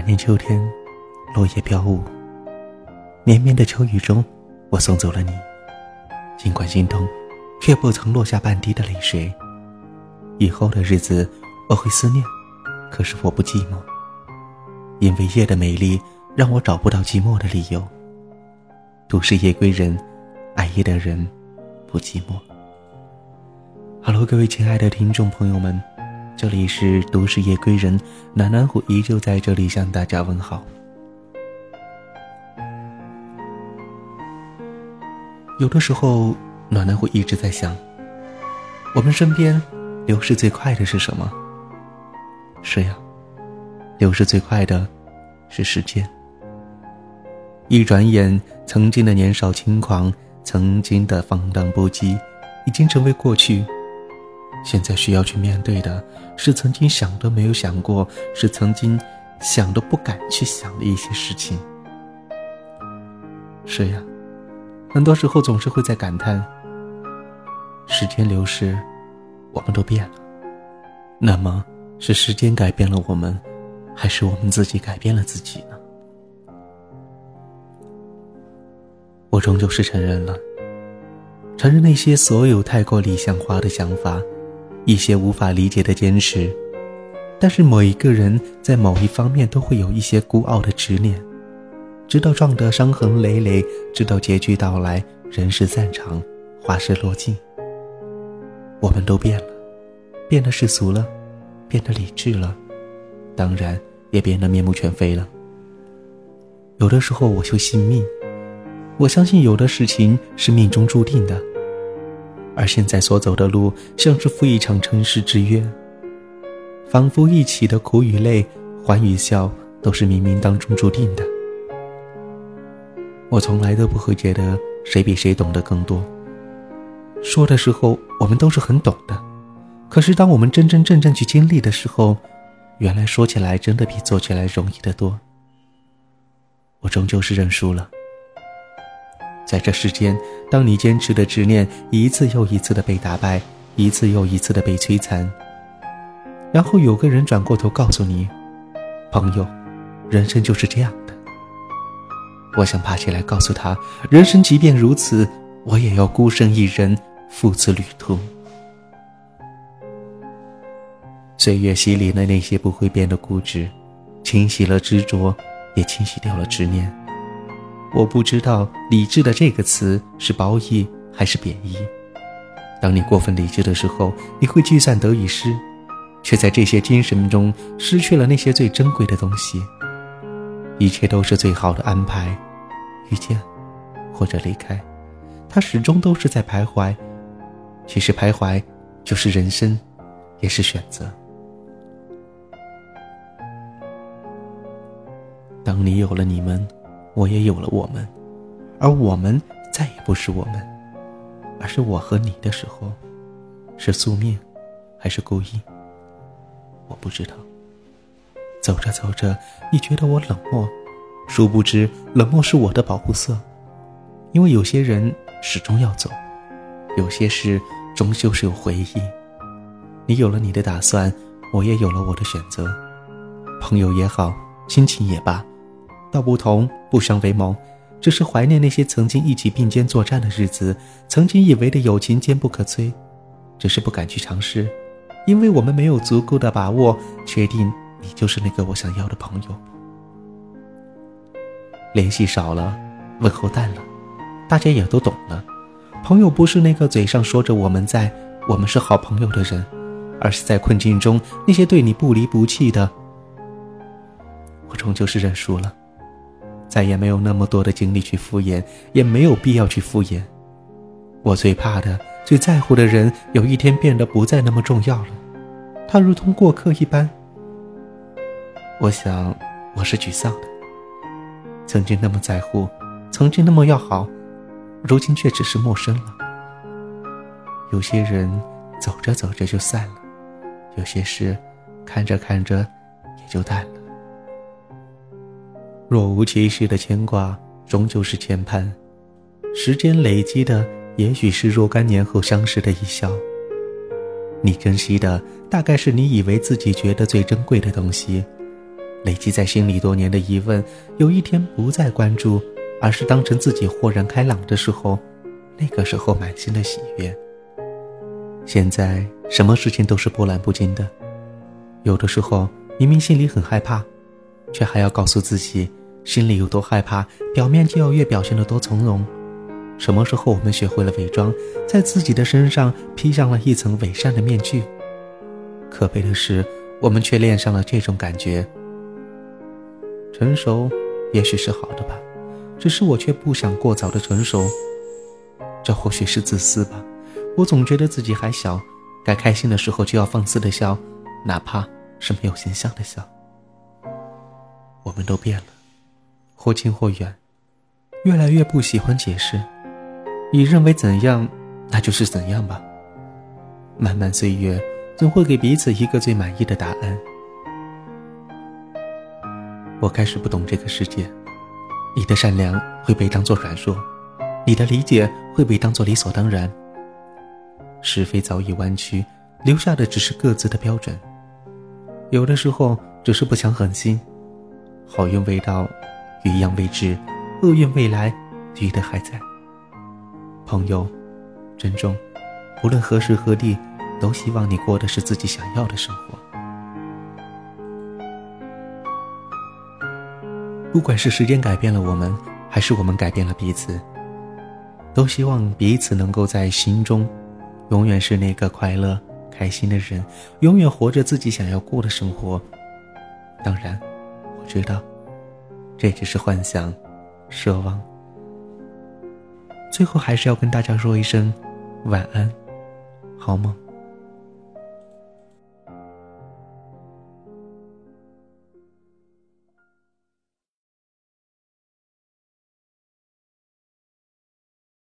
那年秋天，落叶飘舞。绵绵的秋雨中，我送走了你。尽管心痛，却不曾落下半滴的泪水。以后的日子，我会思念，可是我不寂寞，因为夜的美丽让我找不到寂寞的理由。都市夜归人，爱夜的人不寂寞。Hello，各位亲爱的听众朋友们。这里是都市夜归人，暖暖虎依旧在这里向大家问好。有的时候，暖暖虎一直在想，我们身边流逝最快的是什么？是呀，流逝最快的是时间。一转眼，曾经的年少轻狂，曾经的放荡不羁，已经成为过去。现在需要去面对的是曾经想都没有想过，是曾经想都不敢去想的一些事情。是呀，很多时候总是会在感叹：时间流逝，我们都变了。那么，是时间改变了我们，还是我们自己改变了自己呢？我终究是承认了，承认那些所有太过理想化的想法。一些无法理解的坚持，但是某一个人在某一方面都会有一些孤傲的执念，直到撞得伤痕累累，直到结局到来，人世散场，花事落尽。我们都变了，变得世俗了，变得理智了，当然也变得面目全非了。有的时候我就信命，我相信有的事情是命中注定的。而现在所走的路，像是赴一场尘世之约，仿佛一起的苦与累、欢与笑，都是冥冥当中注定的。我从来都不会觉得谁比谁懂得更多。说的时候，我们都是很懂的，可是当我们真真正正去经历的时候，原来说起来真的比做起来容易得多。我终究是认输了。在这世间，当你坚持的执念一次又一次的被打败，一次又一次的被摧残，然后有个人转过头告诉你：“朋友，人生就是这样的。”我想爬起来告诉他：“人生即便如此，我也要孤身一人赴此旅途。”岁月洗礼了那些不会变的固执，清洗了执着，也清洗掉了执念。我不知道“理智”的这个词是褒义还是贬义。当你过分理智的时候，你会计算得与失，却在这些精神中失去了那些最珍贵的东西。一切都是最好的安排，遇见或者离开，它始终都是在徘徊。其实徘徊就是人生，也是选择。当你有了你们。我也有了我们，而我们再也不是我们，而是我和你的时候，是宿命，还是故意？我不知道。走着走着，你觉得我冷漠，殊不知冷漠是我的保护色，因为有些人始终要走，有些事终究是有回忆。你有了你的打算，我也有了我的选择，朋友也好，亲情也罢。道不同不相为谋，只是怀念那些曾经一起并肩作战的日子，曾经以为的友情坚不可摧，只是不敢去尝试，因为我们没有足够的把握确定你就是那个我想要的朋友。联系少了，问候淡了，大家也都懂了，朋友不是那个嘴上说着我们在，我们是好朋友的人，而是在困境中那些对你不离不弃的，我终究是认输了。再也没有那么多的精力去敷衍，也没有必要去敷衍。我最怕的、最在乎的人，有一天变得不再那么重要了，他如同过客一般。我想，我是沮丧的。曾经那么在乎，曾经那么要好，如今却只是陌生了。有些人走着走着就散了，有些事看着看着也就淡了。若无其事的牵挂，终究是牵绊；时间累积的，也许是若干年后相识的一笑。你珍惜的，大概是你以为自己觉得最珍贵的东西；累积在心里多年的疑问，有一天不再关注，而是当成自己豁然开朗的时候，那个时候满心的喜悦。现在什么事情都是波澜不惊的，有的时候明明心里很害怕，却还要告诉自己心里有多害怕，表面就要越表现得多从容。什么时候我们学会了伪装，在自己的身上披上了一层伪善的面具？可悲的是，我们却恋上了这种感觉。成熟，也许是好的吧，只是我却不想过早的成熟。这或许是自私吧。我总觉得自己还小，该开心的时候就要放肆的笑，哪怕是没有形象的笑。我们都变了，或近或远，越来越不喜欢解释。你认为怎样，那就是怎样吧。漫漫岁月，总会给彼此一个最满意的答案。我开始不懂这个世界，你的善良会被当作软弱，你的理解会被当作理所当然。是非早已弯曲，留下的只是各自的标准。有的时候只是不想狠心，好运未到，鱼样未知，厄运未来，鱼的还在。朋友，珍重，无论何时何地，都希望你过的是自己想要的生活。不管是时间改变了我们，还是我们改变了彼此，都希望彼此能够在心中。永远是那个快乐、开心的人，永远活着自己想要过的生活。当然，我知道，这只是幻想、奢望。最后，还是要跟大家说一声晚安，好梦。